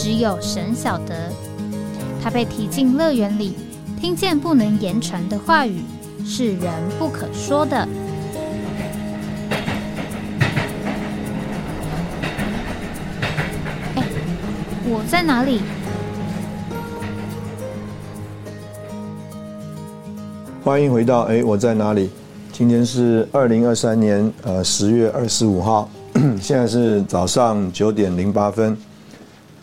只有神晓得，他被提进乐园里，听见不能言传的话语，是人不可说的。哎，我在哪里？欢迎回到哎，我在哪里？今天是二零二三年呃十月二十五号，现在是早上九点零八分。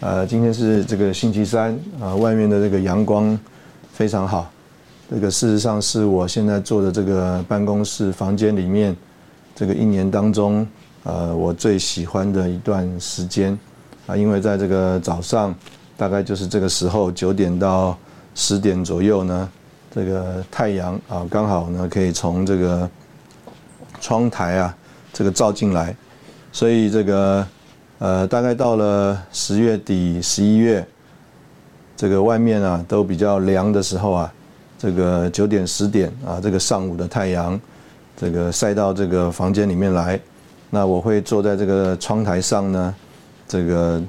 呃，今天是这个星期三啊，外面的这个阳光非常好。这个事实上是我现在坐的这个办公室房间里面，这个一年当中，呃，我最喜欢的一段时间啊，因为在这个早上，大概就是这个时候九点到十点左右呢，这个太阳啊，刚好呢可以从这个窗台啊这个照进来，所以这个。呃，大概到了十月底、十一月，这个外面啊都比较凉的时候啊，这个九点、十点啊，这个上午的太阳，这个晒到这个房间里面来，那我会坐在这个窗台上呢，这个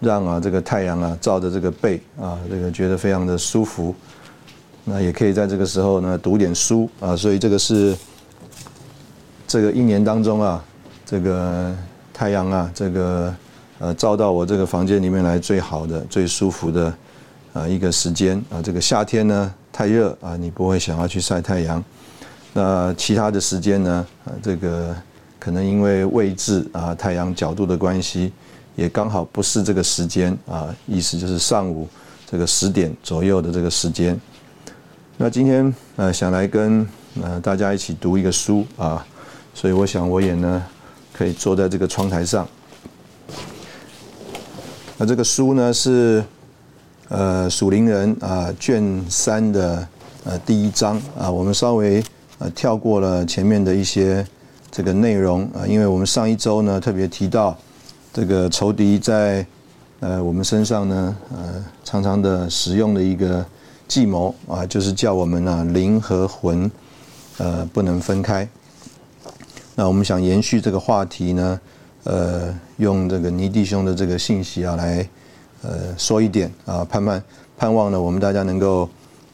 让啊这个太阳啊照着这个背啊，这个觉得非常的舒服。那也可以在这个时候呢读点书啊，所以这个是这个一年当中啊，这个。太阳啊，这个呃照到我这个房间里面来，最好的、最舒服的啊一个时间啊。这个夏天呢太热啊，你不会想要去晒太阳。那其他的时间呢啊，这个可能因为位置啊、太阳角度的关系，也刚好不是这个时间啊。意思就是上午这个十点左右的这个时间。那今天呃想来跟呃大家一起读一个书啊，所以我想我也呢。可以坐在这个窗台上。那这个书呢是呃属灵人啊卷三的呃第一章啊，我们稍微呃跳过了前面的一些这个内容啊，因为我们上一周呢特别提到这个仇敌在呃我们身上呢呃常常的使用的一个计谋啊，就是叫我们呢灵和魂呃不能分开。那我们想延续这个话题呢，呃，用这个尼弟兄的这个信息啊，来呃说一点啊，盼盼盼望呢，我们大家能够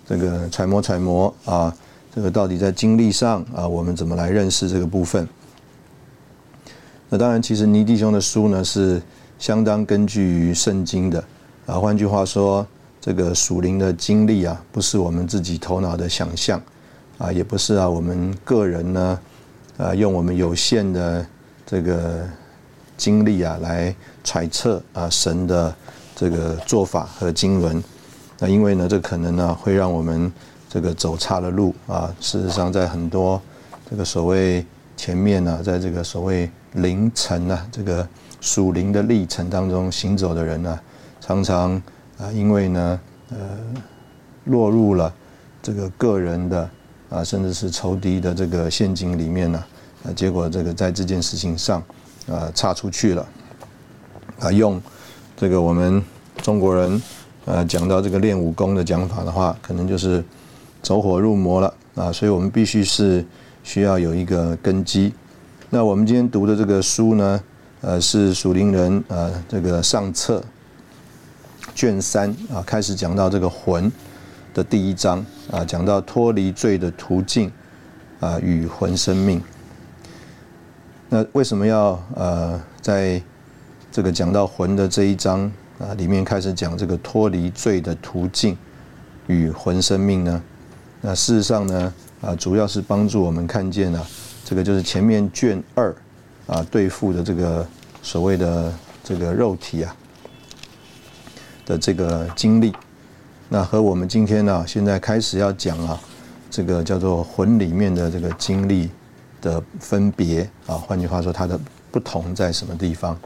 这个揣摩揣摩啊，这个到底在经历上啊，我们怎么来认识这个部分？那当然，其实尼弟兄的书呢是相当根据于圣经的啊，换句话说，这个属灵的经历啊，不是我们自己头脑的想象啊，也不是啊，我们个人呢。啊，用我们有限的这个经历啊，来揣测啊神的这个做法和经纶。那因为呢，这可能呢会让我们这个走差了路啊。事实上，在很多这个所谓前面呢，在这个所谓灵程啊，这个属灵的历程当中行走的人呢，常常啊，因为呢，呃，落入了这个个人的。啊，甚至是仇敌的这个陷阱里面呢，啊，结果这个在这件事情上，啊，差出去了，啊，用这个我们中国人，呃，讲到这个练武功的讲法的话，可能就是走火入魔了，啊，所以我们必须是需要有一个根基。那我们今天读的这个书呢，呃，是属灵人，呃，这个上册卷三啊，开始讲到这个魂。的第一章啊，讲到脱离罪的途径啊与魂生命。那为什么要呃在这个讲到魂的这一章啊里面开始讲这个脱离罪的途径与魂生命呢？那事实上呢啊，主要是帮助我们看见了这个就是前面卷二啊对付的这个所谓的这个肉体啊的这个经历。那和我们今天呢，现在开始要讲啊，这个叫做魂里面的这个经历的分别啊，换句话说，它的不同在什么地方？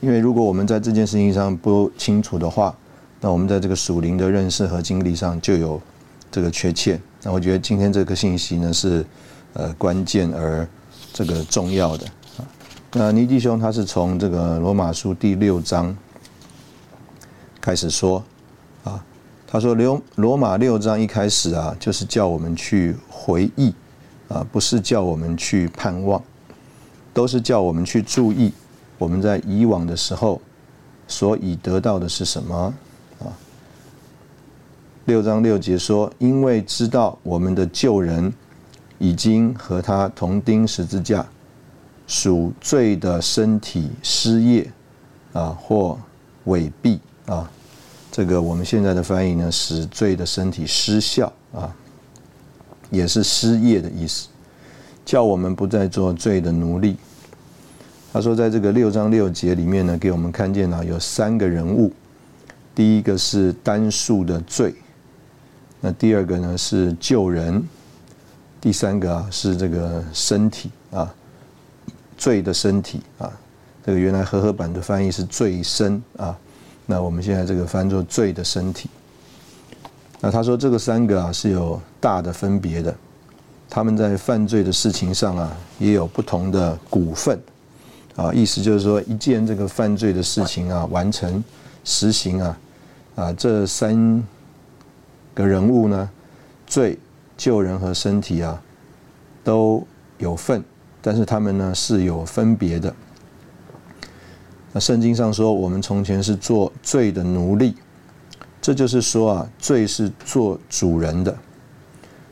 因为如果我们在这件事情上不清楚的话，那我们在这个属灵的认识和经历上就有这个缺陷。那我觉得今天这个信息呢是呃关键而这个重要的。那尼弟兄他是从这个罗马书第六章开始说啊，他说罗罗马六章一开始啊，就是叫我们去回忆啊，不是叫我们去盼望，都是叫我们去注意我们在以往的时候所以得到的是什么啊。六章六节说，因为知道我们的旧人已经和他同钉十字架。属罪的身体失业啊，或违弊啊，这个我们现在的翻译呢，使罪的身体失效啊，也是失业的意思，叫我们不再做罪的奴隶。他说，在这个六章六节里面呢，给我们看见了有三个人物，第一个是单数的罪，那第二个呢是救人，第三个啊是这个身体啊。罪的身体啊，这个原来和合版的翻译是罪身啊，那我们现在这个翻作罪的身体。那他说这个三个啊是有大的分别的，他们在犯罪的事情上啊也有不同的股份啊，意思就是说一件这个犯罪的事情啊完成实行啊啊这三个人物呢，罪、救人和身体啊都有份。但是他们呢是有分别的。那圣经上说，我们从前是做罪的奴隶，这就是说啊，罪是做主人的。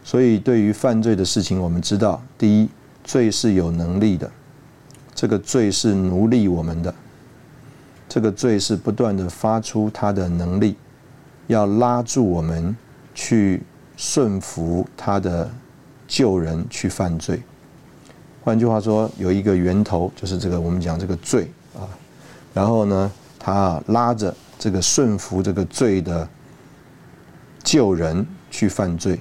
所以对于犯罪的事情，我们知道，第一，罪是有能力的，这个罪是奴隶我们的，这个罪是不断的发出它的能力，要拉住我们去顺服他的救人去犯罪。换句话说，有一个源头，就是这个我们讲这个罪啊，然后呢，他拉着这个顺服这个罪的救人去犯罪。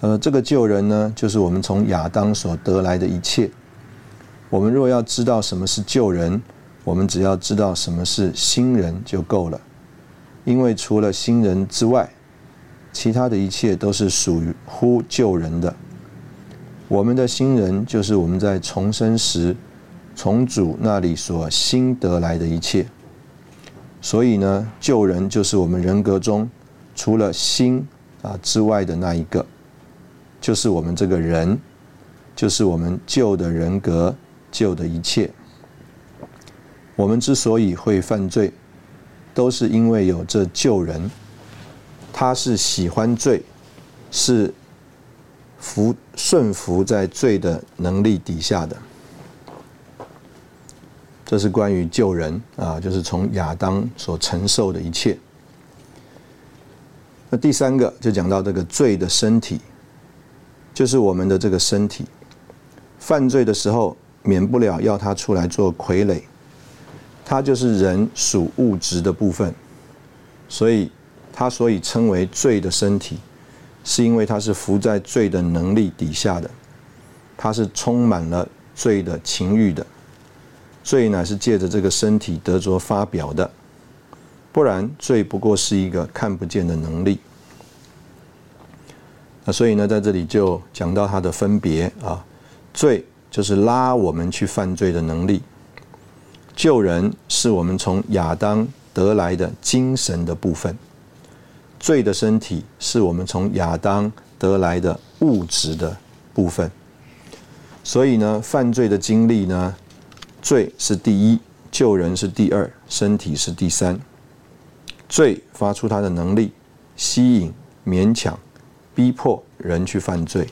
呃，这个救人呢，就是我们从亚当所得来的一切。我们若要知道什么是救人，我们只要知道什么是新人就够了，因为除了新人之外，其他的一切都是属于乎救人的。我们的新人就是我们在重生时从主那里所新得来的一切，所以呢，救人就是我们人格中除了心啊之外的那一个，就是我们这个人，就是我们旧的人格旧的一切。我们之所以会犯罪，都是因为有这救人，他是喜欢罪，是。服顺服在罪的能力底下的，这是关于救人啊，就是从亚当所承受的一切。那第三个就讲到这个罪的身体，就是我们的这个身体，犯罪的时候免不了要他出来做傀儡，他就是人属物质的部分，所以他所以称为罪的身体。是因为他是伏在罪的能力底下的，他是充满了罪的情欲的，罪乃是借着这个身体得着发表的，不然罪不过是一个看不见的能力。那所以呢，在这里就讲到它的分别啊，罪就是拉我们去犯罪的能力，救人是我们从亚当得来的精神的部分。罪的身体是我们从亚当得来的物质的部分，所以呢，犯罪的经历呢，罪是第一，救人是第二，身体是第三。罪发出它的能力，吸引、勉强、逼迫人去犯罪，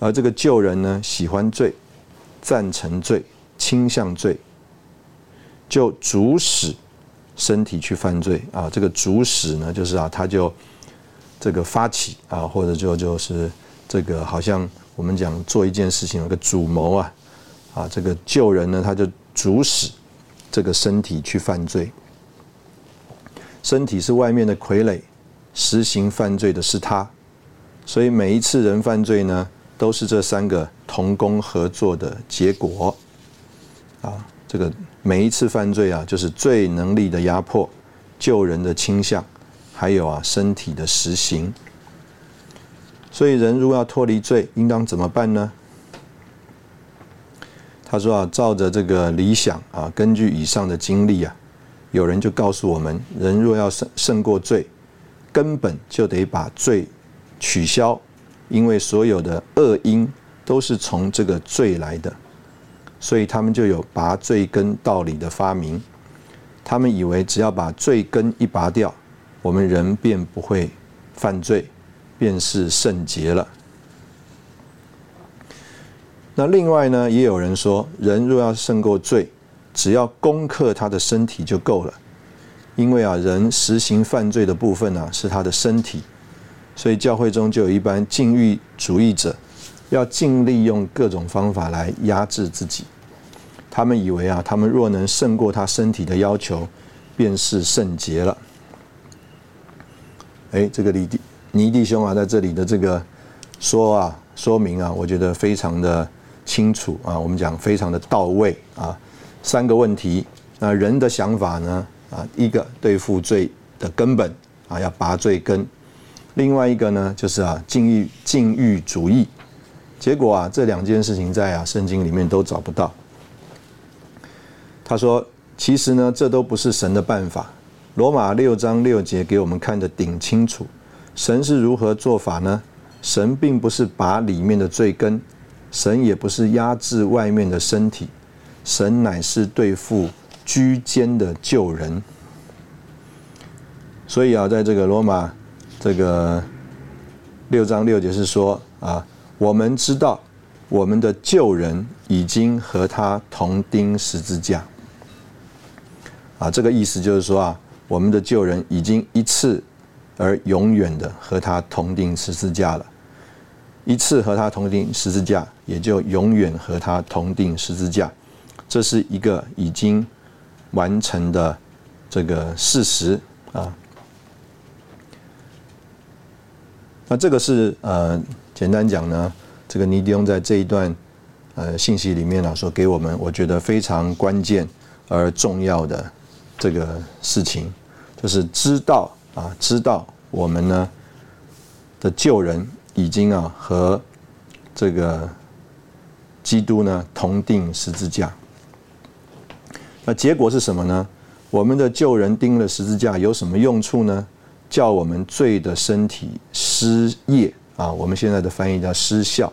而这个救人呢，喜欢罪，赞成罪，倾向罪，就主使。身体去犯罪啊，这个主使呢，就是啊，他就这个发起啊，或者就就是这个好像我们讲做一件事情有个主谋啊，啊，这个救人呢，他就主使这个身体去犯罪，身体是外面的傀儡，实行犯罪的是他，所以每一次人犯罪呢，都是这三个同工合作的结果啊，这个。每一次犯罪啊，就是罪能力的压迫，救人的倾向，还有啊身体的实行。所以人如果要脱离罪，应当怎么办呢？他说啊，照着这个理想啊，根据以上的经历啊，有人就告诉我们，人若要胜胜过罪，根本就得把罪取消，因为所有的恶因都是从这个罪来的，所以他们就有拔罪根道理的发明。他们以为只要把罪根一拔掉，我们人便不会犯罪，便是圣洁了。那另外呢，也有人说，人若要胜过罪，只要攻克他的身体就够了。因为啊，人实行犯罪的部分呢，是他的身体，所以教会中就有一般禁欲主义者，要尽力用各种方法来压制自己。他们以为啊，他们若能胜过他身体的要求，便是圣洁了。哎，这个李弟尼弟兄啊，在这里的这个说啊，说明啊，我觉得非常的。清楚啊，我们讲非常的到位啊。三个问题，那人的想法呢？啊，一个对付罪的根本啊，要拔罪根；另外一个呢，就是啊，禁欲禁欲主义。结果啊，这两件事情在啊圣经里面都找不到。他说，其实呢，这都不是神的办法。罗马六章六节给我们看的顶清楚，神是如何做法呢？神并不是拔里面的罪根。神也不是压制外面的身体，神乃是对付居间的救人。所以啊，在这个罗马这个六章六节是说啊，我们知道我们的救人已经和他同钉十字架。啊，这个意思就是说啊，我们的救人已经一次而永远的和他同钉十字架了。一次和他同定十字架，也就永远和他同定十字架，这是一个已经完成的这个事实啊。那这个是呃，简单讲呢，这个尼迪翁在这一段呃信息里面呢，说给我们我觉得非常关键而重要的这个事情，就是知道啊，知道我们呢的救人。已经啊和这个基督呢同定十字架，那结果是什么呢？我们的旧人钉了十字架有什么用处呢？叫我们罪的身体失业啊！我们现在的翻译叫失效。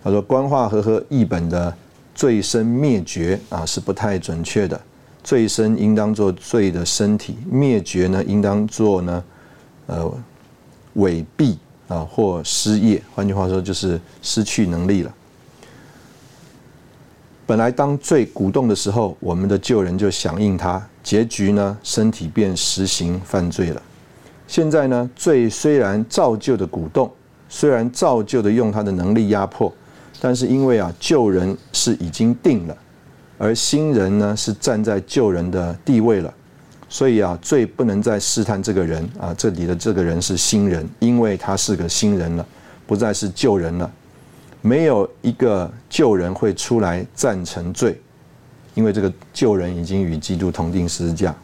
他说官话和和译本的罪身灭绝啊是不太准确的，罪身应当做罪的身体，灭绝呢应当做呢呃伪币。啊，或失业，换句话说就是失去能力了。本来当罪鼓动的时候，我们的旧人就响应他，结局呢，身体便实行犯罪了。现在呢，罪虽然造就的鼓动，虽然造就的用他的能力压迫，但是因为啊，旧人是已经定了，而新人呢是站在旧人的地位了。所以啊，罪不能再试探这个人啊，这里的这个人是新人，因为他是个新人了，不再是旧人了。没有一个旧人会出来赞成罪，因为这个旧人已经与基督同定十字架，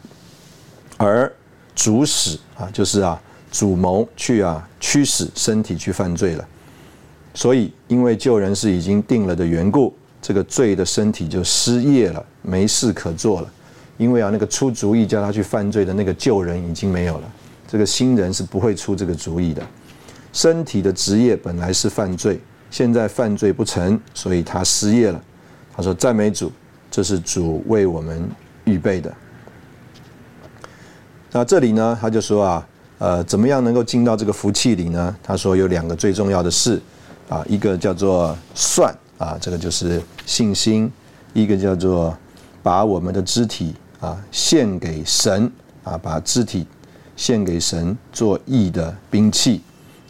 而主使啊，就是啊主谋去啊驱使身体去犯罪了。所以，因为旧人是已经定了的缘故，这个罪的身体就失业了，没事可做了。因为啊，那个出主意叫他去犯罪的那个旧人已经没有了，这个新人是不会出这个主意的。身体的职业本来是犯罪，现在犯罪不成，所以他失业了。他说：“赞美主，这是主为我们预备的。”那这里呢，他就说啊，呃，怎么样能够进到这个福气里呢？他说有两个最重要的事啊，一个叫做算啊，这个就是信心；一个叫做把我们的肢体。啊，献给神啊，把肢体献给神做义的兵器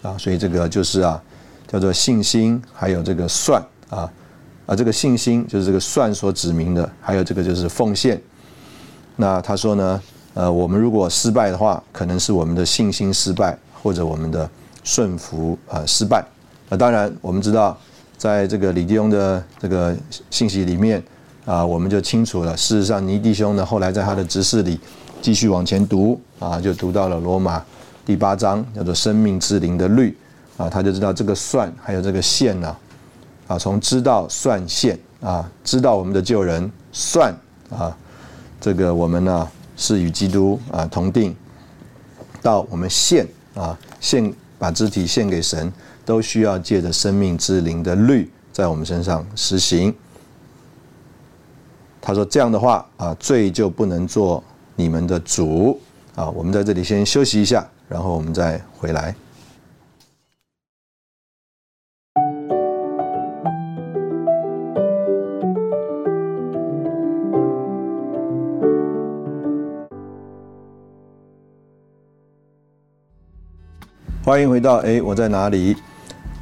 啊，所以这个就是啊，叫做信心，还有这个算啊啊，这个信心就是这个算所指明的，还有这个就是奉献。那他说呢，呃，我们如果失败的话，可能是我们的信心失败，或者我们的顺服啊失败。那当然，我们知道，在这个李弟兄的这个信息里面。啊，我们就清楚了。事实上，尼弟兄呢，后来在他的执事里继续往前读啊，就读到了罗马第八章，叫做生命之灵的律啊，他就知道这个算还有这个线呢啊，从知道算线啊，知道我们的救人算啊，这个我们呢是与基督啊同定，到我们献啊献把肢体献给神，都需要借着生命之灵的律在我们身上实行。他说这样的话啊，罪就不能做你们的主啊。我们在这里先休息一下，然后我们再回来。欢迎回到哎，我在哪里？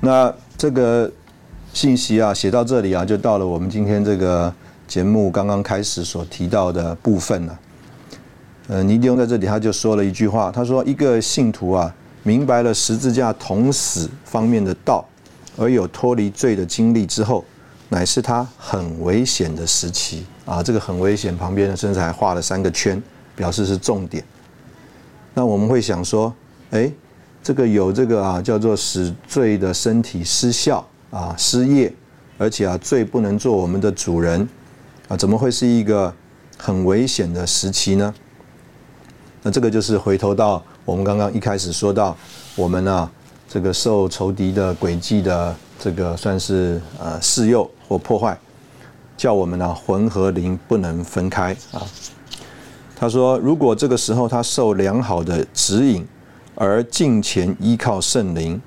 那这个信息啊，写到这里啊，就到了我们今天这个。节目刚刚开始所提到的部分呢，呃，尼迪翁在这里他就说了一句话，他说：“一个信徒啊，明白了十字架同死方面的道，而有脱离罪的经历之后，乃是他很危险的时期啊。这个很危险，旁边甚至还画了三个圈，表示是重点。那我们会想说，哎，这个有这个啊，叫做使罪的身体失效啊，失业，而且啊，罪不能做我们的主人。”怎么会是一个很危险的时期呢？那这个就是回头到我们刚刚一开始说到，我们啊，这个受仇敌的诡计的这个算是呃试诱或破坏，叫我们呢魂和灵不能分开啊。他说，如果这个时候他受良好的指引，而敬前依靠圣灵，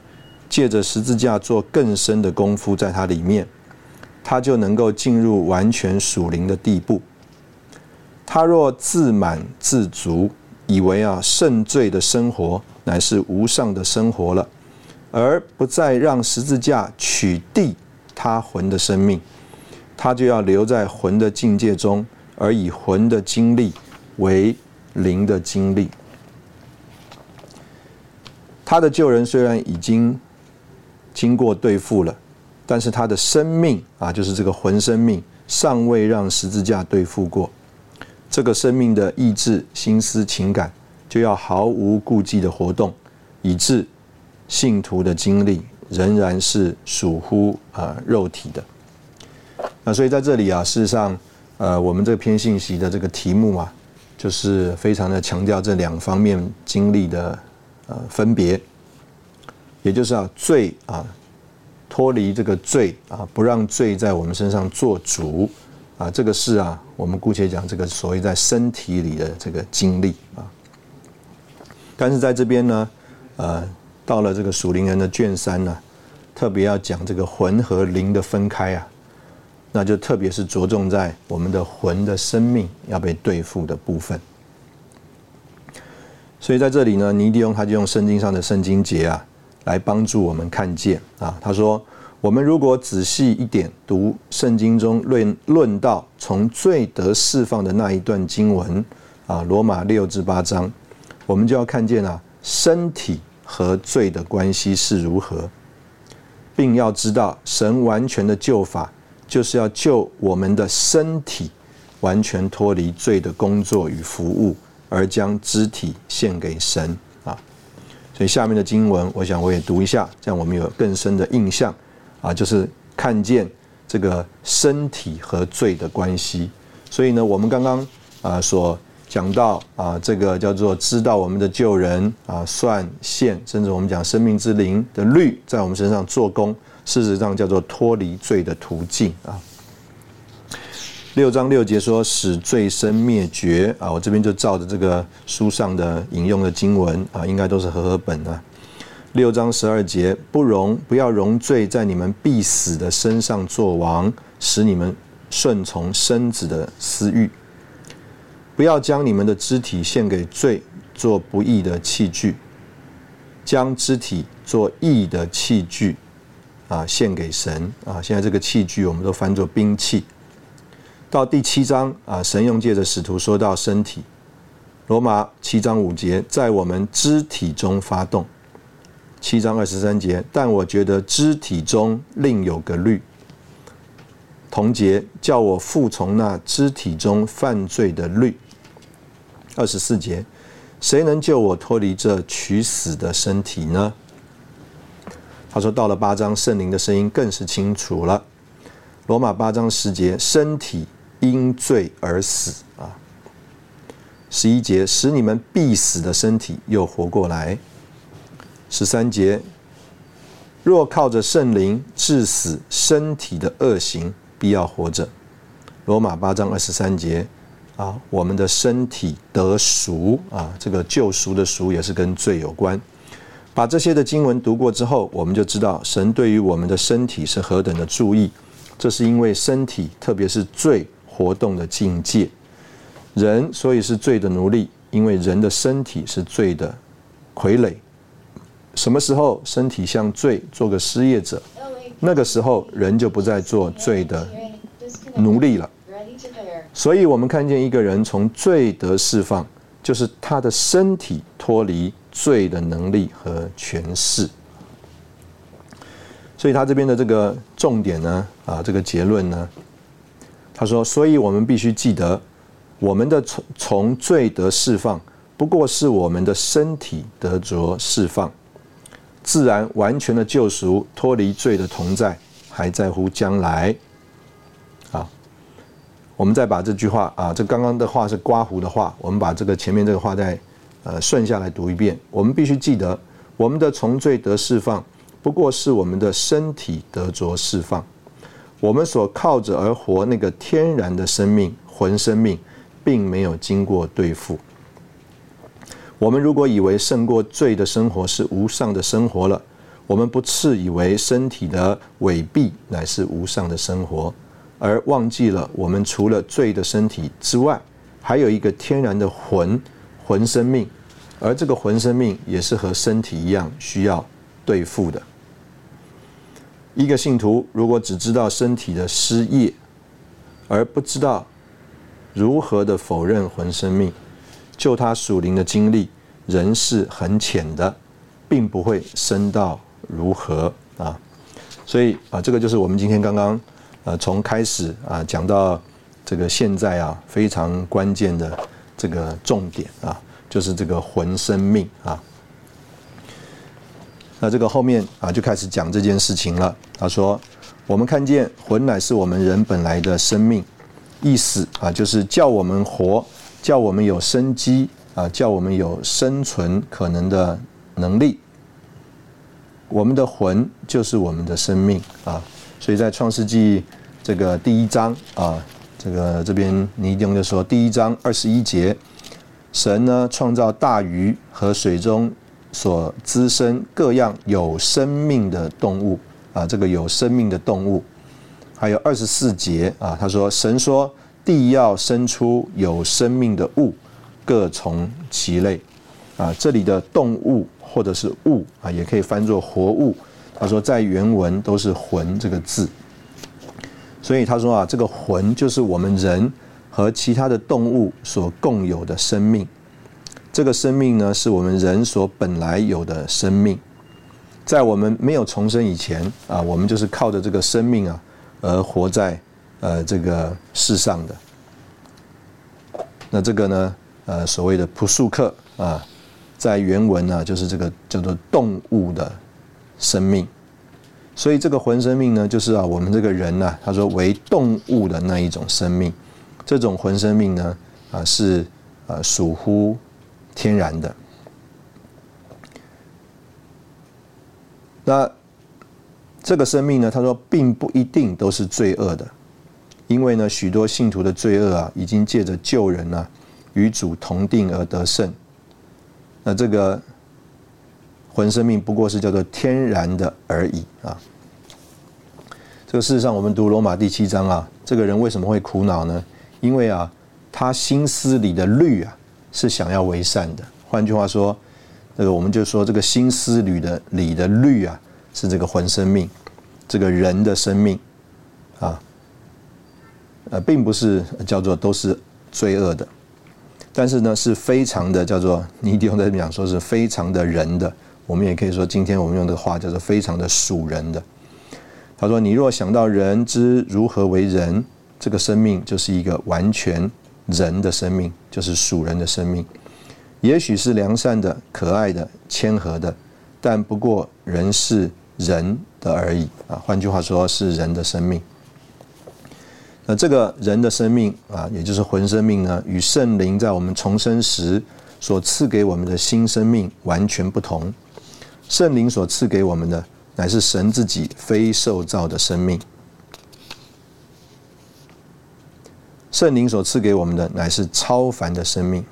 借着十字架做更深的功夫在它里面。他就能够进入完全属灵的地步。他若自满自足，以为啊圣罪的生活乃是无上的生活了，而不再让十字架取缔他魂的生命，他就要留在魂的境界中，而以魂的经历为灵的经历。他的救人虽然已经经过对付了。但是他的生命啊，就是这个魂生命，尚未让十字架对付过。这个生命的意志、心思、情感，就要毫无顾忌的活动，以致信徒的经历仍然是属乎啊肉体的。那所以在这里啊，事实上，呃，我们这篇信息的这个题目啊，就是非常的强调这两方面经历的呃分别，也就是啊罪啊。脱离这个罪啊，不让罪在我们身上做主啊，这个是啊，我们姑且讲这个所谓在身体里的这个经历啊。但是在这边呢，呃，到了这个属灵人的卷三呢，特别要讲这个魂和灵的分开啊，那就特别是着重在我们的魂的生命要被对付的部分。所以在这里呢，尼迪翁他就用圣经上的圣经节啊。来帮助我们看见啊，他说：我们如果仔细一点读圣经中论论到从罪得释放的那一段经文啊，罗马六至八章，我们就要看见啊，身体和罪的关系是如何，并要知道神完全的救法就是要救我们的身体完全脱离罪的工作与服务，而将肢体献给神。所以下面的经文，我想我也读一下，这样我们有更深的印象啊，就是看见这个身体和罪的关系。所以呢，我们刚刚啊所讲到啊，这个叫做知道我们的救人啊，算线，甚至我们讲生命之灵的律在我们身上做工，事实上叫做脱离罪的途径啊。六章六节说使罪生灭绝啊，我这边就照着这个书上的引用的经文啊，应该都是合合本啊。六章十二节不容不要容罪在你们必死的身上作王，使你们顺从身子的私欲。不要将你们的肢体献给罪做不义的器具，将肢体做义的器具啊献给神啊。现在这个器具我们都翻作兵器。到第七章啊，神用借着使徒说到身体，罗马七章五节，在我们肢体中发动。七章二十三节，但我觉得肢体中另有个律，同节叫我服从那肢体中犯罪的律。二十四节，谁能救我脱离这取死的身体呢？他说，到了八章，圣灵的声音更是清楚了。罗马八章十节，身体因罪而死啊。十一节，使你们必死的身体又活过来。十三节，若靠着圣灵致死身体的恶行，必要活着。罗马八章二十三节。啊，我们的身体得赎啊，这个救赎的赎也是跟罪有关。把这些的经文读过之后，我们就知道神对于我们的身体是何等的注意。这是因为身体，特别是罪活动的境界，人所以是罪的奴隶，因为人的身体是罪的傀儡。什么时候身体向罪做个失业者，那个时候人就不再做罪的奴隶了。所以，我们看见一个人从罪得释放，就是他的身体脱离罪的能力和权势。所以他这边的这个重点呢，啊，这个结论呢，他说：，所以我们必须记得，我们的从从罪得释放，不过是我们的身体得着释放，自然完全的救赎，脱离罪的同在，还在乎将来。啊我们再把这句话啊，这刚刚的话是刮胡的话，我们把这个前面这个话再呃顺下来读一遍。我们必须记得，我们的从罪得释放，不过是我们的身体得着释放。我们所靠着而活那个天然的生命魂生命，并没有经过对付。我们如果以为胜过罪的生活是无上的生活了，我们不次以为身体的伪币乃是无上的生活。而忘记了，我们除了罪的身体之外，还有一个天然的魂魂生命，而这个魂生命也是和身体一样需要对付的。一个信徒如果只知道身体的失业，而不知道如何的否认魂生命，就他属灵的经历仍是很浅的，并不会深到如何啊。所以啊，这个就是我们今天刚刚。呃，从开始啊讲到这个现在啊，非常关键的这个重点啊，就是这个魂生命啊。那这个后面啊就开始讲这件事情了。他说：“我们看见魂乃是我们人本来的生命，意思啊就是叫我们活，叫我们有生机啊，叫我们有生存可能的能力。我们的魂就是我们的生命啊。”所以在创世纪这个第一章啊，这个这边尼丁就说，第一章二十一节，神呢创造大鱼和水中所滋生各样有生命的动物啊，这个有生命的动物，还有二十四节啊，他说神说地要生出有生命的物，各从其类啊，这里的动物或者是物啊，也可以翻作活物。他说，在原文都是“魂”这个字，所以他说啊，这个魂就是我们人和其他的动物所共有的生命。这个生命呢，是我们人所本来有的生命。在我们没有重生以前啊，我们就是靠着这个生命啊，而活在呃这个世上的。那这个呢，呃，所谓的普素克啊，在原文呢，就是这个叫做动物的。生命，所以这个魂生命呢，就是啊，我们这个人呢，他说为动物的那一种生命，这种魂生命呢，啊是呃属乎天然的。那这个生命呢，他说并不一定都是罪恶的，因为呢，许多信徒的罪恶啊，已经借着救人啊，与主同定而得胜。那这个。魂生命不过是叫做天然的而已啊！这个事实上，我们读罗马第七章啊，这个人为什么会苦恼呢？因为啊，他心思里的律啊是想要为善的。换句话说，这个我们就说，这个心思里的里的律啊，是这个魂生命，这个人的生命啊，呃，并不是叫做都是罪恶的，但是呢，是非常的叫做你一定要在讲说是非常的人的。我们也可以说，今天我们用的话叫做非常的属人的。他说：“你若想到人之如何为人，这个生命就是一个完全人的生命，就是属人的生命。也许是良善的、可爱的、谦和的，但不过人是人的而已啊。换句话说，是人的生命。那这个人的生命啊，也就是魂生命呢，与圣灵在我们重生时所赐给我们的新生命完全不同。圣灵所赐给我们的，乃是神自己非受造的生命。圣灵所赐给我们的，乃是超凡的生命。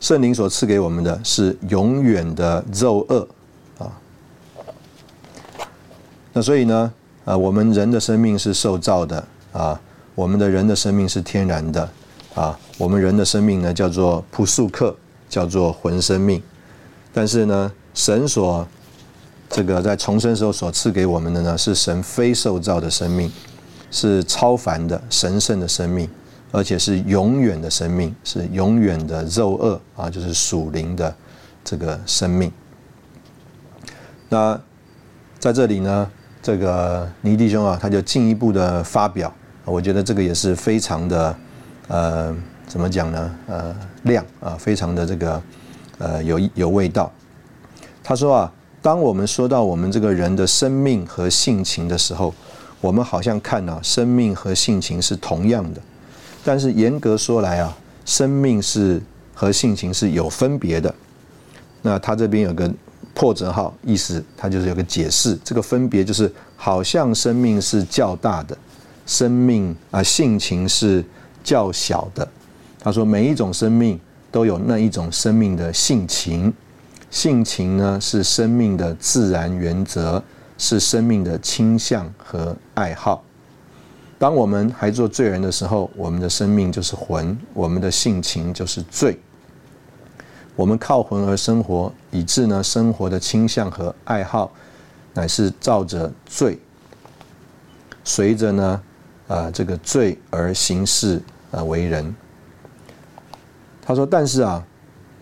圣灵所赐给我们的是永远的肉恶啊。那所以呢，啊，我们人的生命是受造的啊，我们的人的生命是天然的啊，我们人的生命呢叫做普素克，叫做魂生命。但是呢，神所这个在重生时候所赐给我们的呢，是神非受造的生命，是超凡的神圣的生命。而且是永远的生命，是永远的肉恶啊，就是属灵的这个生命。那在这里呢，这个尼弟兄啊，他就进一步的发表，我觉得这个也是非常的呃，怎么讲呢？呃，亮啊，非常的这个呃有有味道。他说啊，当我们说到我们这个人的生命和性情的时候，我们好像看啊，生命和性情是同样的。但是严格说来啊，生命是和性情是有分别的。那他这边有个破折号，意思他就是有个解释。这个分别就是好像生命是较大的，生命啊性情是较小的。他说每一种生命都有那一种生命的性情，性情呢是生命的自然原则，是生命的倾向和爱好。当我们还做罪人的时候，我们的生命就是魂，我们的性情就是罪。我们靠魂而生活，以致呢生活的倾向和爱好，乃是照着罪，随着呢啊这个罪而行事啊为人。他说：“但是啊，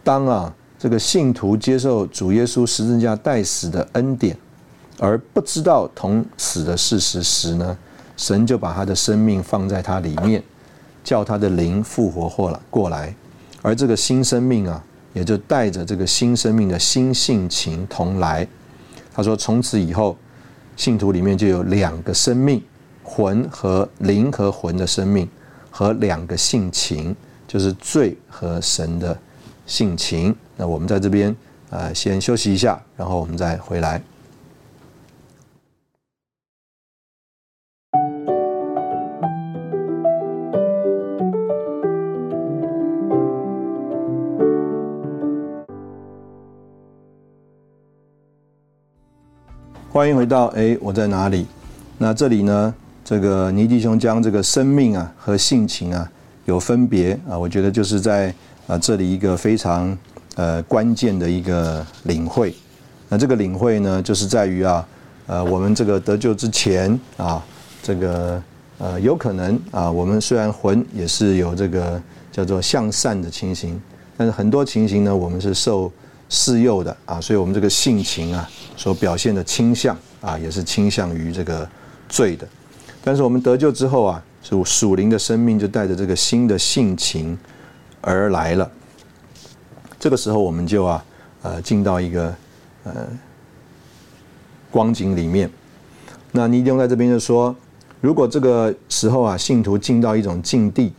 当啊这个信徒接受主耶稣十字架代死的恩典，而不知道同死的事实时呢？”神就把他的生命放在他里面，叫他的灵复活过来过来，而这个新生命啊，也就带着这个新生命的新性情同来。他说，从此以后，信徒里面就有两个生命，魂和灵和魂的生命，和两个性情，就是罪和神的性情。那我们在这边啊，先休息一下，然后我们再回来。欢迎回到哎，我在哪里？那这里呢？这个尼弟兄将这个生命啊和性情啊有分别啊，我觉得就是在啊这里一个非常呃关键的一个领会。那这个领会呢，就是在于啊呃我们这个得救之前啊，这个呃有可能啊，我们虽然魂也是有这个叫做向善的情形，但是很多情形呢，我们是受。示诱的啊，所以我们这个性情啊，所表现的倾向啊，也是倾向于这个罪的。但是我们得救之后啊，属属灵的生命就带着这个新的性情而来了。这个时候我们就啊，呃，进到一个呃光景里面。那尼丁在这边就说，如果这个时候啊，信徒进到一种境地，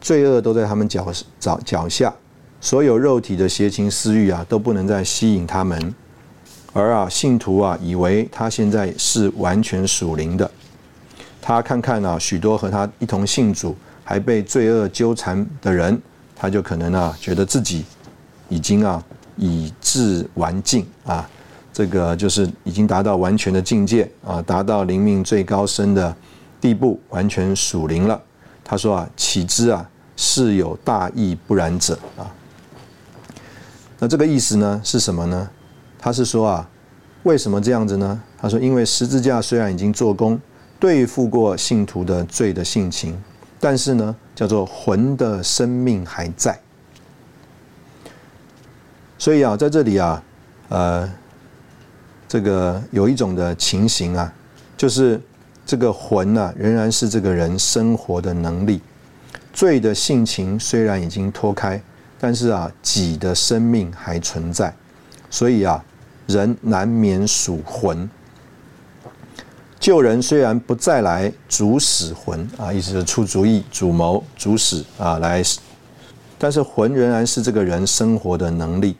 罪恶都在他们脚脚脚下。所有肉体的邪情私欲啊，都不能再吸引他们，而啊，信徒啊，以为他现在是完全属灵的。他看看啊，许多和他一同信主还被罪恶纠缠的人，他就可能啊，觉得自己已经啊，已至完尽啊，这个就是已经达到完全的境界啊，达到灵命最高深的地步，完全属灵了。他说啊，岂知啊，是有大义不然者啊。那这个意思呢是什么呢？他是说啊，为什么这样子呢？他说，因为十字架虽然已经做工对付过信徒的罪的性情，但是呢，叫做魂的生命还在。所以啊，在这里啊，呃，这个有一种的情形啊，就是这个魂呢，仍然是这个人生活的能力。罪的性情虽然已经脱开，但是啊，己的生命还存在，所以啊，人难免属魂。救人虽然不再来主使魂啊，意思是出主意、主谋、主使啊来，但是魂仍然是这个人生活的能力。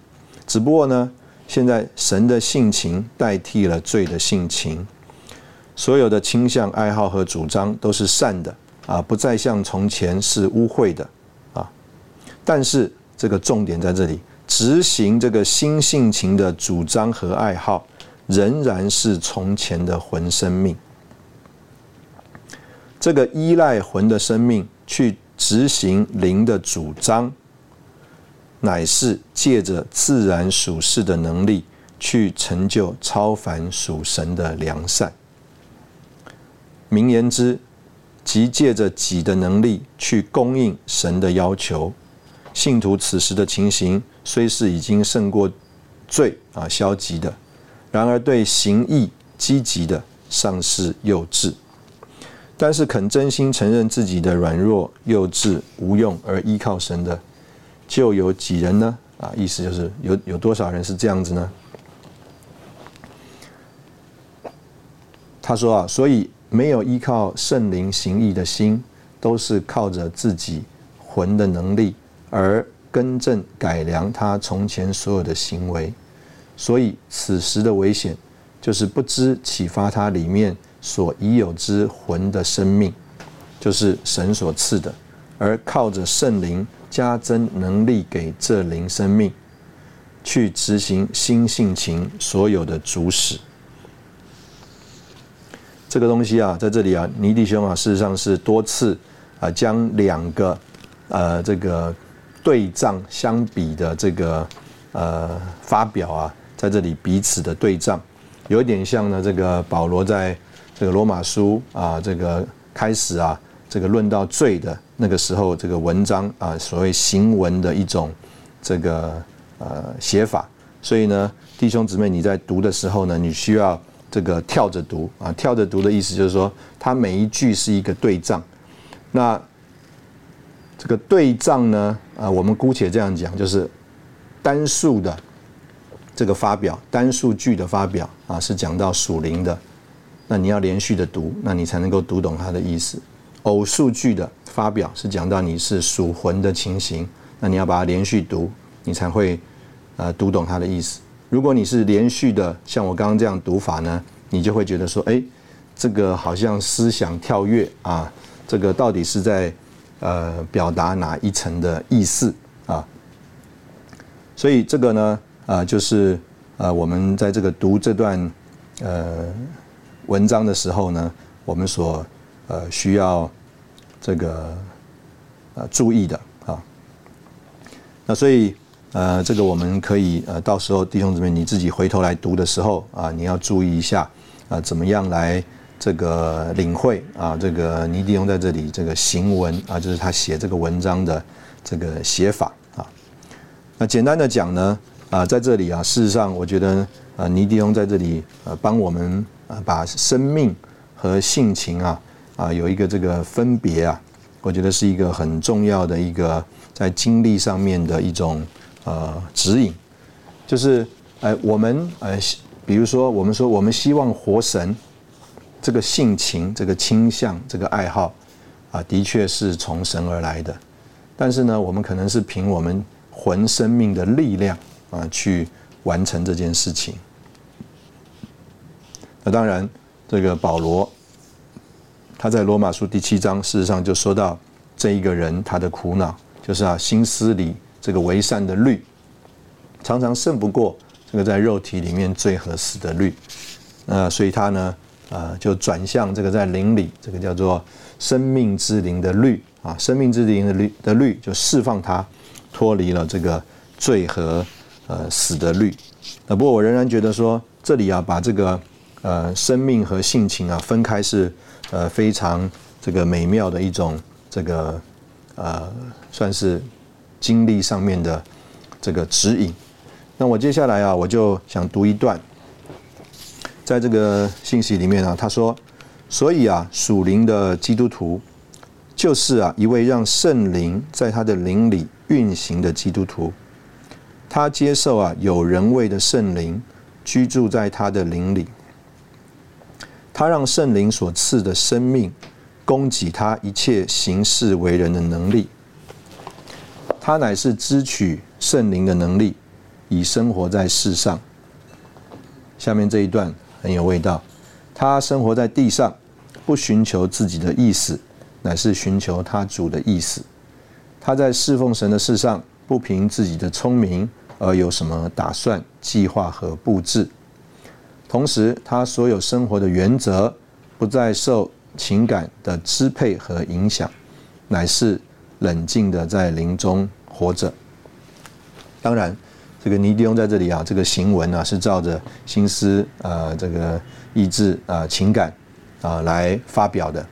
只不过呢，现在神的性情代替了罪的性情，所有的倾向、爱好和主张都是善的啊，不再像从前是污秽的啊。但是这个重点在这里，执行这个新性情的主张和爱好。仍然是从前的魂生命，这个依赖魂的生命去执行灵的主张，乃是借着自然属世的能力去成就超凡属神的良善。名言之，即借着己的能力去供应神的要求。信徒此时的情形，虽是已经胜过罪啊，消极的。然而，对行义积极的尚是幼稚，但是肯真心承认自己的软弱、幼稚、无用而依靠神的，就有几人呢？啊，意思就是有有多少人是这样子呢？他说啊，所以没有依靠圣灵行义的心，都是靠着自己魂的能力而更正改良他从前所有的行为。所以，此时的危险，就是不知启发他里面所已有之魂的生命，就是神所赐的，而靠着圣灵加增能力给这灵生命，去执行新性情所有的主使。这个东西啊，在这里啊，尼弟兄啊，事实上是多次啊，将两个呃这个对仗相比的这个呃发表啊。在这里彼此的对仗，有点像呢。这个保罗在这个罗马书啊，这个开始啊，这个论到罪的那个时候，这个文章啊，所谓行文的一种这个呃写法。所以呢，弟兄姊妹，你在读的时候呢，你需要这个跳着读啊。跳着读的意思就是说，它每一句是一个对仗。那这个对仗呢，啊，我们姑且这样讲，就是单数的。这个发表单数据的发表啊，是讲到属灵的，那你要连续的读，那你才能够读懂它的意思。偶数据的发表是讲到你是属魂的情形，那你要把它连续读，你才会呃读懂它的意思。如果你是连续的，像我刚刚这样读法呢，你就会觉得说，哎，这个好像思想跳跃啊，这个到底是在呃表达哪一层的意思啊？所以这个呢。啊，就是呃，我们在这个读这段呃文章的时候呢，我们所呃需要这个呃注意的啊。那所以呃，这个我们可以呃，到时候弟兄姊妹你自己回头来读的时候啊，你要注意一下啊，怎么样来这个领会啊，这个尼迪翁在这里这个行文啊，就是他写这个文章的这个写法啊。那简单的讲呢。啊，在这里啊，事实上，我觉得啊，尼迪翁在这里呃，帮我们啊，把生命和性情啊啊有一个这个分别啊，我觉得是一个很重要的一个在经历上面的一种呃指引，就是呃我们呃比如说我们说我们希望活神这个性情这个倾向这个爱好啊，的确是从神而来的，但是呢，我们可能是凭我们魂生命的力量。啊，去完成这件事情。那当然，这个保罗他在罗马书第七章，事实上就说到这一个人他的苦恼，就是啊，心思里这个为善的律，常常胜不过这个在肉体里面最合适的律。那所以他呢，啊，就转向这个在灵里，这个叫做生命之灵的律啊，生命之灵的律的律，就释放他脱离了这个罪和。呃，死的律。啊不过我仍然觉得说，这里啊，把这个呃生命和性情啊分开是呃非常这个美妙的一种这个呃算是经历上面的这个指引。那我接下来啊，我就想读一段，在这个信息里面啊，他说所以啊，属灵的基督徒就是啊一位让圣灵在他的灵里运行的基督徒。他接受啊有人位的圣灵居住在他的灵里，他让圣灵所赐的生命供给他一切行事为人的能力。他乃是支取圣灵的能力，以生活在世上。下面这一段很有味道。他生活在地上，不寻求自己的意思，乃是寻求他主的意思。他在侍奉神的事上，不凭自己的聪明。而有什么打算、计划和布置？同时，他所有生活的原则不再受情感的支配和影响，乃是冷静的在林中活着。当然，这个尼迪翁在这里啊，这个行文啊是照着心思啊、这个意志啊、情感啊来发表的。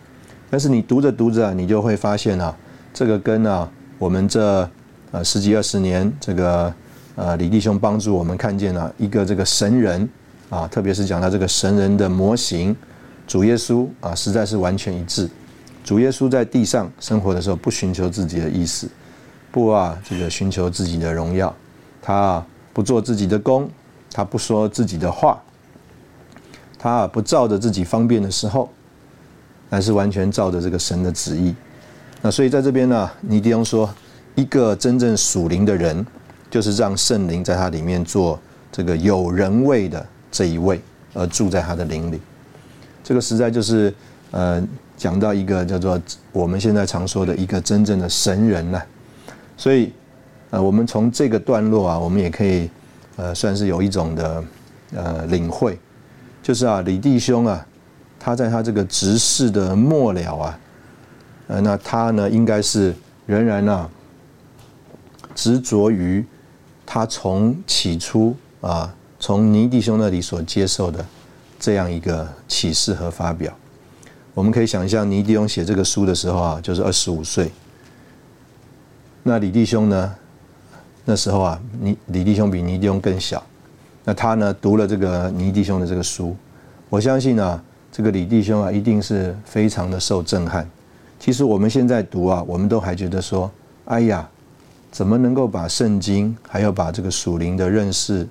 但是你读着读着，你就会发现啊，这个跟啊我们这呃十几二十年这个。呃，李弟兄帮助我们看见了一个这个神人啊，特别是讲到这个神人的模型，主耶稣啊，实在是完全一致。主耶稣在地上生活的时候，不寻求自己的意思，不啊，这个寻求自己的荣耀，他不做自己的功，他不说自己的话，他不照着自己方便的时候，乃是完全照着这个神的旨意。那所以在这边呢，尼迪翁说，一个真正属灵的人。就是让圣灵在他里面做这个有人位的这一位，而住在他的灵里。这个实在就是呃，讲到一个叫做我们现在常说的一个真正的神人呢。所以呃，我们从这个段落啊，我们也可以呃，算是有一种的呃领会，就是啊，李弟兄啊，他在他这个执事的末了啊，呃，那他呢，应该是仍然呢执着于。他从起初啊，从尼弟兄那里所接受的这样一个启示和发表，我们可以想象尼弟兄写这个书的时候啊，就是二十五岁。那李弟兄呢，那时候啊，你李弟兄比倪弟兄更小。那他呢，读了这个倪弟兄的这个书，我相信啊，这个李弟兄啊，一定是非常的受震撼。其实我们现在读啊，我们都还觉得说，哎呀。怎么能够把圣经，还有把这个属灵的认识，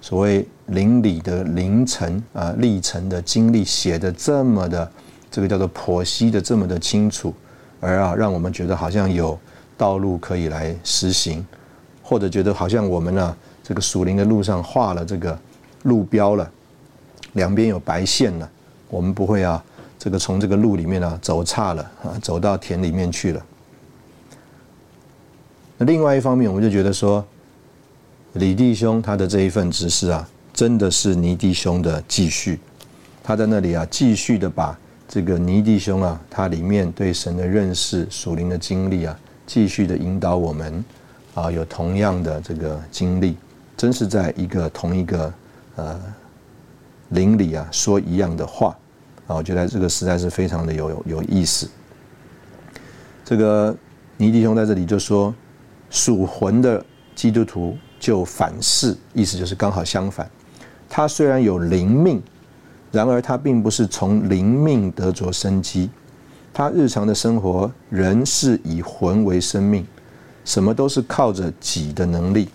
所谓灵里的凌晨啊历程的经历写的这么的，这个叫做剖析的这么的清楚，而啊让我们觉得好像有道路可以来实行，或者觉得好像我们呢这个属灵的路上画了这个路标了，两边有白线了，我们不会啊这个从这个路里面呢走差了啊走到田里面去了。那另外一方面，我们就觉得说，李弟兄他的这一份指示啊，真的是尼弟兄的继续。他在那里啊，继续的把这个尼弟兄啊，他里面对神的认识、属灵的经历啊，继续的引导我们啊，有同样的这个经历，真是在一个同一个呃灵里啊，说一样的话啊，我觉得这个实在是非常的有有意思。这个尼弟兄在这里就说。属魂的基督徒就反噬，意思就是刚好相反。他虽然有灵命，然而他并不是从灵命得着生机。他日常的生活仍是以魂为生命，什么都是靠着己的能力。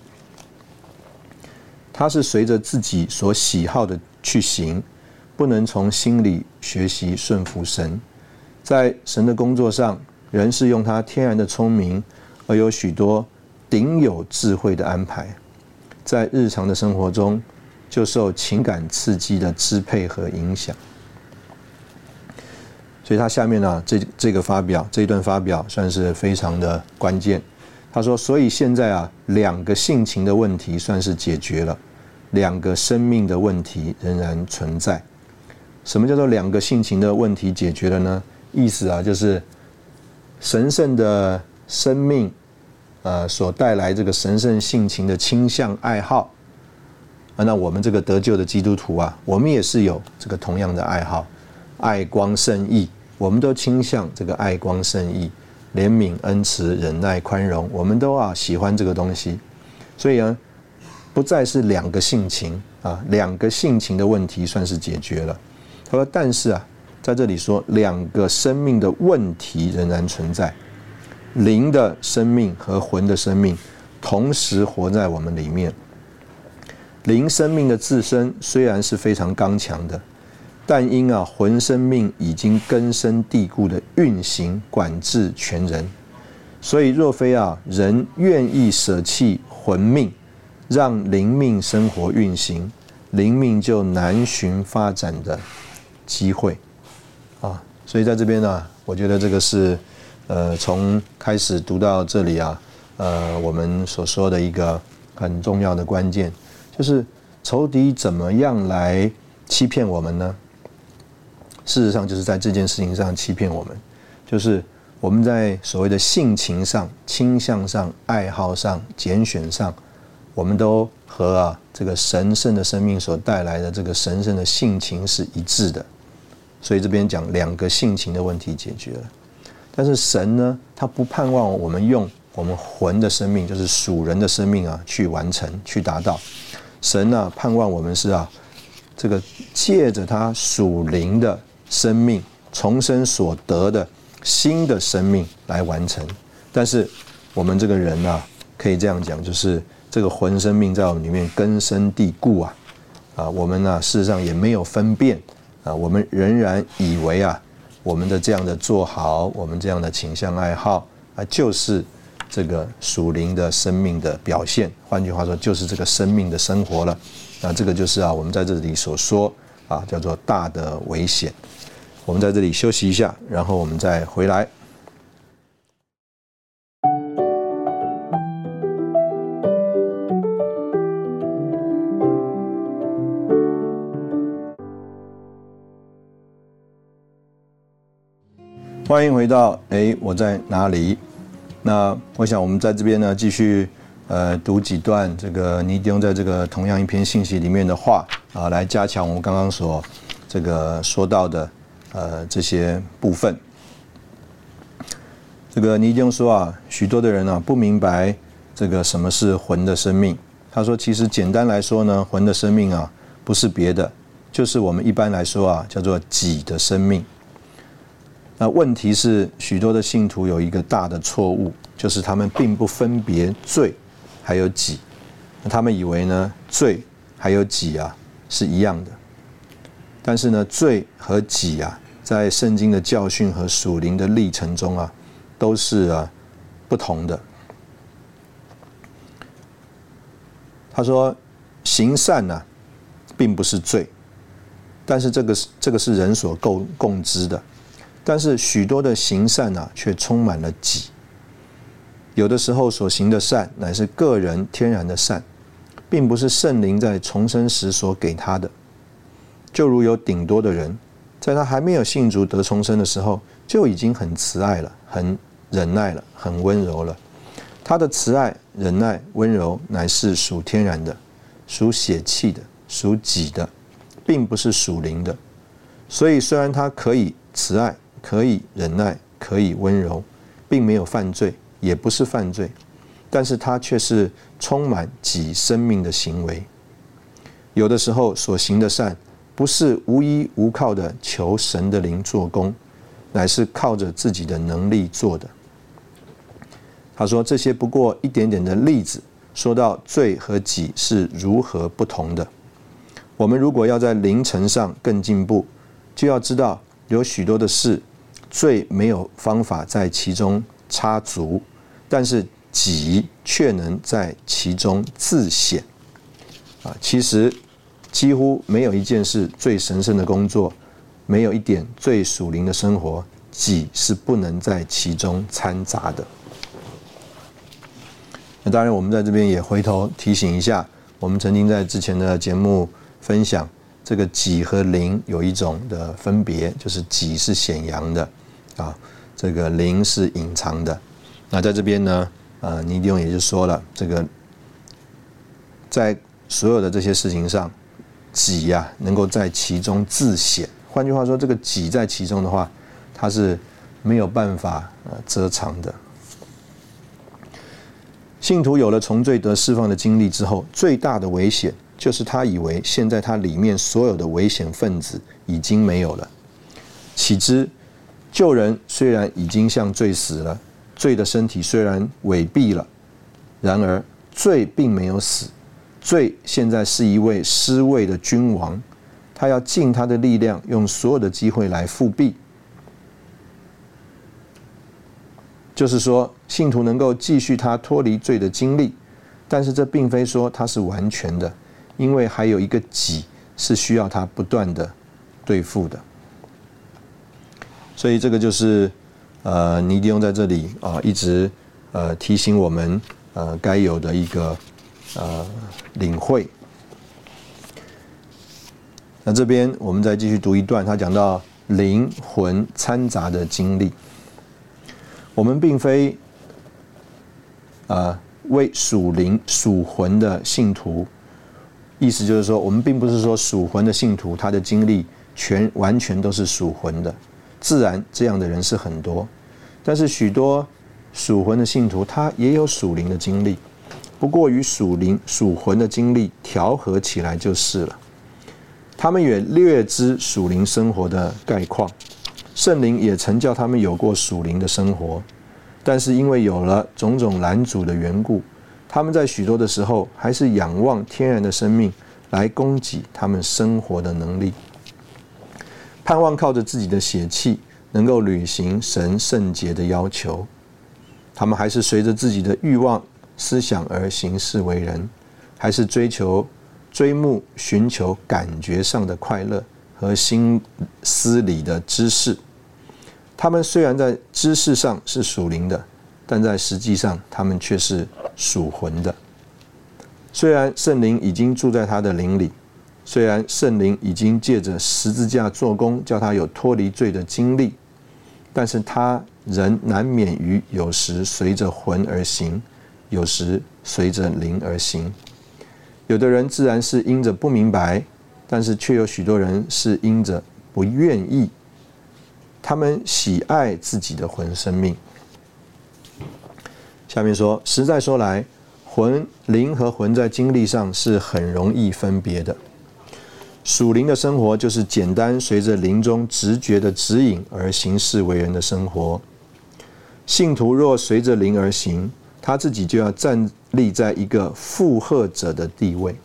他是随着自己所喜好的去行，不能从心里学习顺服神。在神的工作上，人是用他天然的聪明。而有许多顶有智慧的安排，在日常的生活中就受情感刺激的支配和影响。所以他下面呢，这这个发表这一段发表算是非常的关键。他说：“所以现在啊，两个性情的问题算是解决了，两个生命的问题仍然存在。什么叫做两个性情的问题解决了呢？意思啊，就是神圣的。”生命，呃，所带来这个神圣性情的倾向爱好，啊，那我们这个得救的基督徒啊，我们也是有这个同样的爱好，爱光圣义，我们都倾向这个爱光圣义，怜悯恩慈忍耐宽容，我们都啊喜欢这个东西，所以呢，不再是两个性情啊，两个性情的问题算是解决了。他说，但是啊，在这里说两个生命的问题仍然存在，灵的生命和魂的生命同时活在我们里面。灵生命的自身虽然是非常刚强的，但因啊魂生命已经根深蒂固的运行管制全人，所以若非啊人愿意舍弃魂命，让灵命生活运行，灵命就难寻发展的机会啊。所以在这边呢，我觉得这个是呃从开始读到这里啊，呃我们所说的一个很重要的关键。就是仇敌怎么样来欺骗我们呢？事实上，就是在这件事情上欺骗我们，就是我们在所谓的性情上、倾向上、爱好上、拣选上，我们都和啊这个神圣的生命所带来的这个神圣的性情是一致的。所以这边讲两个性情的问题解决了，但是神呢，他不盼望我们用我们魂的生命，就是属人的生命啊，去完成、去达到。神啊，盼望我们是啊，这个借着他属灵的生命重生所得的新的生命来完成。但是我们这个人呢，可以这样讲，就是这个魂生命在我们里面根深蒂固啊，啊，我们呢事实上也没有分辨啊，我们仍然以为啊，我们的这样的做好，我们这样的倾向爱好啊，就是。这个属灵的生命的表现，换句话说，就是这个生命的生活了。那这个就是啊，我们在这里所说啊，叫做大的危险。我们在这里休息一下，然后我们再回来。欢迎回到哎，我在哪里？那我想，我们在这边呢，继续呃读几段这个尼迪翁在这个同样一篇信息里面的话啊，来加强我们刚刚所这个说到的呃这些部分。这个尼经说啊，许多的人啊不明白这个什么是魂的生命。他说，其实简单来说呢，魂的生命啊不是别的，就是我们一般来说啊叫做己的生命。那问题是，许多的信徒有一个大的错误，就是他们并不分别罪还有己，那他们以为呢罪还有己啊是一样的，但是呢罪和己啊在圣经的教训和属灵的历程中啊都是啊不同的。他说行善呢并不是罪，但是这个是这个是人所共共知的。但是许多的行善啊，却充满了己。有的时候所行的善，乃是个人天然的善，并不是圣灵在重生时所给他的。就如有顶多的人，在他还没有信主得重生的时候，就已经很慈爱了，很忍耐了，很温柔了。他的慈爱、忍耐、温柔，乃是属天然的，属血气的，属己的，并不是属灵的。所以，虽然他可以慈爱，可以忍耐，可以温柔，并没有犯罪，也不是犯罪，但是他却是充满己生命的行为。有的时候所行的善，不是无依无靠的求神的灵做工，乃是靠着自己的能力做的。他说这些不过一点点的例子，说到罪和己是如何不同的。我们如果要在灵程上更进步，就要知道。有许多的事，罪没有方法在其中插足，但是己却能在其中自显。啊，其实几乎没有一件事最神圣的工作，没有一点最属灵的生活，己是不能在其中掺杂的。那当然，我们在这边也回头提醒一下，我们曾经在之前的节目分享。这个己和灵有一种的分别，就是己是显扬的，啊，这个灵是隐藏的。那在这边呢，呃，尼迪翁也就说了，这个在所有的这些事情上，己呀能够在其中自显。换句话说，这个己在其中的话，它是没有办法呃遮藏的。信徒有了从罪得释放的经历之后，最大的危险。就是他以为现在他里面所有的危险分子已经没有了，岂知旧人虽然已经像罪死了，罪的身体虽然萎毙了，然而罪并没有死。罪现在是一位失位的君王，他要尽他的力量，用所有的机会来复辟。就是说，信徒能够继续他脱离罪的经历，但是这并非说他是完全的，因为还有一个己是需要他不断的对付的。所以这个就是呃，尼迪翁在这里啊，一直呃提醒我们呃该有的一个。呃，领会。那这边我们再继续读一段，他讲到灵魂掺杂的经历。我们并非啊为属灵属魂的信徒，意思就是说，我们并不是说属魂的信徒他的经历全完全都是属魂的，自然这样的人是很多，但是许多属魂的信徒他也有属灵的经历。不过与属灵属魂的经历调和起来就是了。他们也略知属灵生活的概况，圣灵也曾叫他们有过属灵的生活，但是因为有了种种拦阻的缘故，他们在许多的时候还是仰望天然的生命来供给他们生活的能力，盼望靠着自己的血气能够履行神圣洁的要求。他们还是随着自己的欲望。思想而行事为人，还是追求、追慕、寻求感觉上的快乐和心思里的知识。他们虽然在知识上是属灵的，但在实际上他们却是属魂的。虽然圣灵已经住在他的灵里，虽然圣灵已经借着十字架做工，叫他有脱离罪的经历，但是他仍难免于有时随着魂而行。有时随着灵而行，有的人自然是因着不明白，但是却有许多人是因着不愿意。他们喜爱自己的魂生命。下面说，实在说来，魂灵和魂在经历上是很容易分别的。属灵的生活就是简单随着灵中直觉的指引而行事为人的生活。信徒若随着灵而行。他自己就要站立在一个附和者的地位，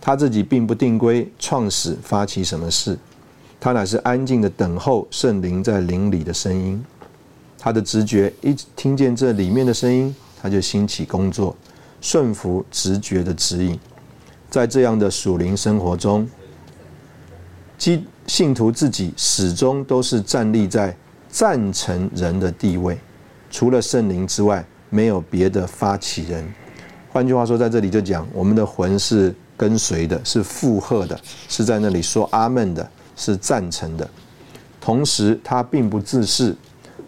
他自己并不定规创始发起什么事，他乃是安静的等候圣灵在灵里的声音。他的直觉一听见这里面的声音，他就兴起工作，顺服直觉的指引。在这样的属灵生活中，基信徒自己始终都是站立在赞成人的地位，除了圣灵之外。没有别的发起人，换句话说，在这里就讲，我们的魂是跟随的，是附和的，是在那里说阿门的，是赞成的。同时，他并不自恃，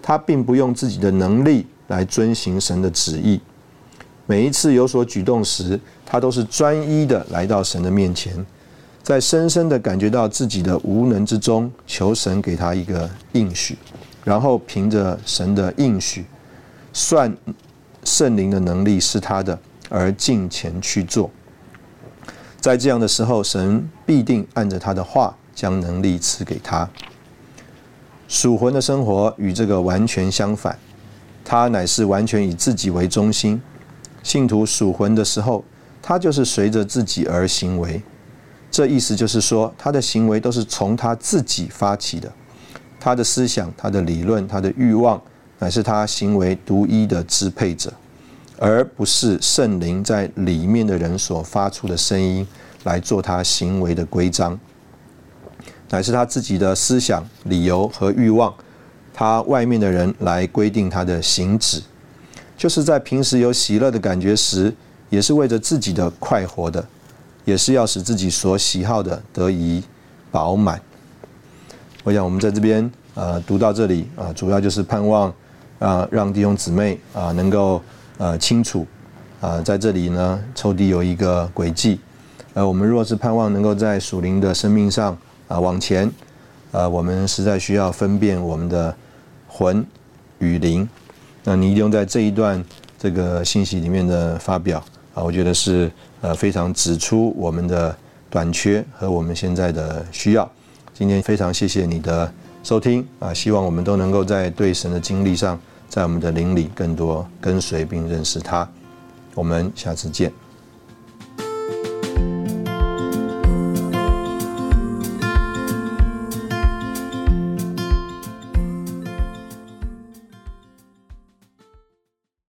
他并不用自己的能力来遵行神的旨意。每一次有所举动时，他都是专一的来到神的面前，在深深的感觉到自己的无能之中，求神给他一个应许，然后凭着神的应许，算。圣灵的能力是他的，而进前去做。在这样的时候，神必定按着他的话将能力赐给他。属魂的生活与这个完全相反，他乃是完全以自己为中心。信徒属魂的时候，他就是随着自己而行为。这意思就是说，他的行为都是从他自己发起的，他的思想、他的理论、他的欲望。乃是他行为独一的支配者，而不是圣灵在里面的人所发出的声音来做他行为的规章。乃是他自己的思想、理由和欲望，他外面的人来规定他的行止。就是在平时有喜乐的感觉时，也是为着自己的快活的，也是要使自己所喜好的得以饱满。我想我们在这边呃读到这里啊，主要就是盼望。啊，让弟兄姊妹啊能够呃清楚啊，在这里呢，抽屉有一个轨迹。呃，我们若是盼望能够在属灵的生命上啊往前，呃，我们实在需要分辨我们的魂与灵。那你用在这一段这个信息里面的发表啊，我觉得是呃非常指出我们的短缺和我们现在的需要。今天非常谢谢你的收听啊，希望我们都能够在对神的经历上，在我们的灵里更多跟随并认识他。我们下次见。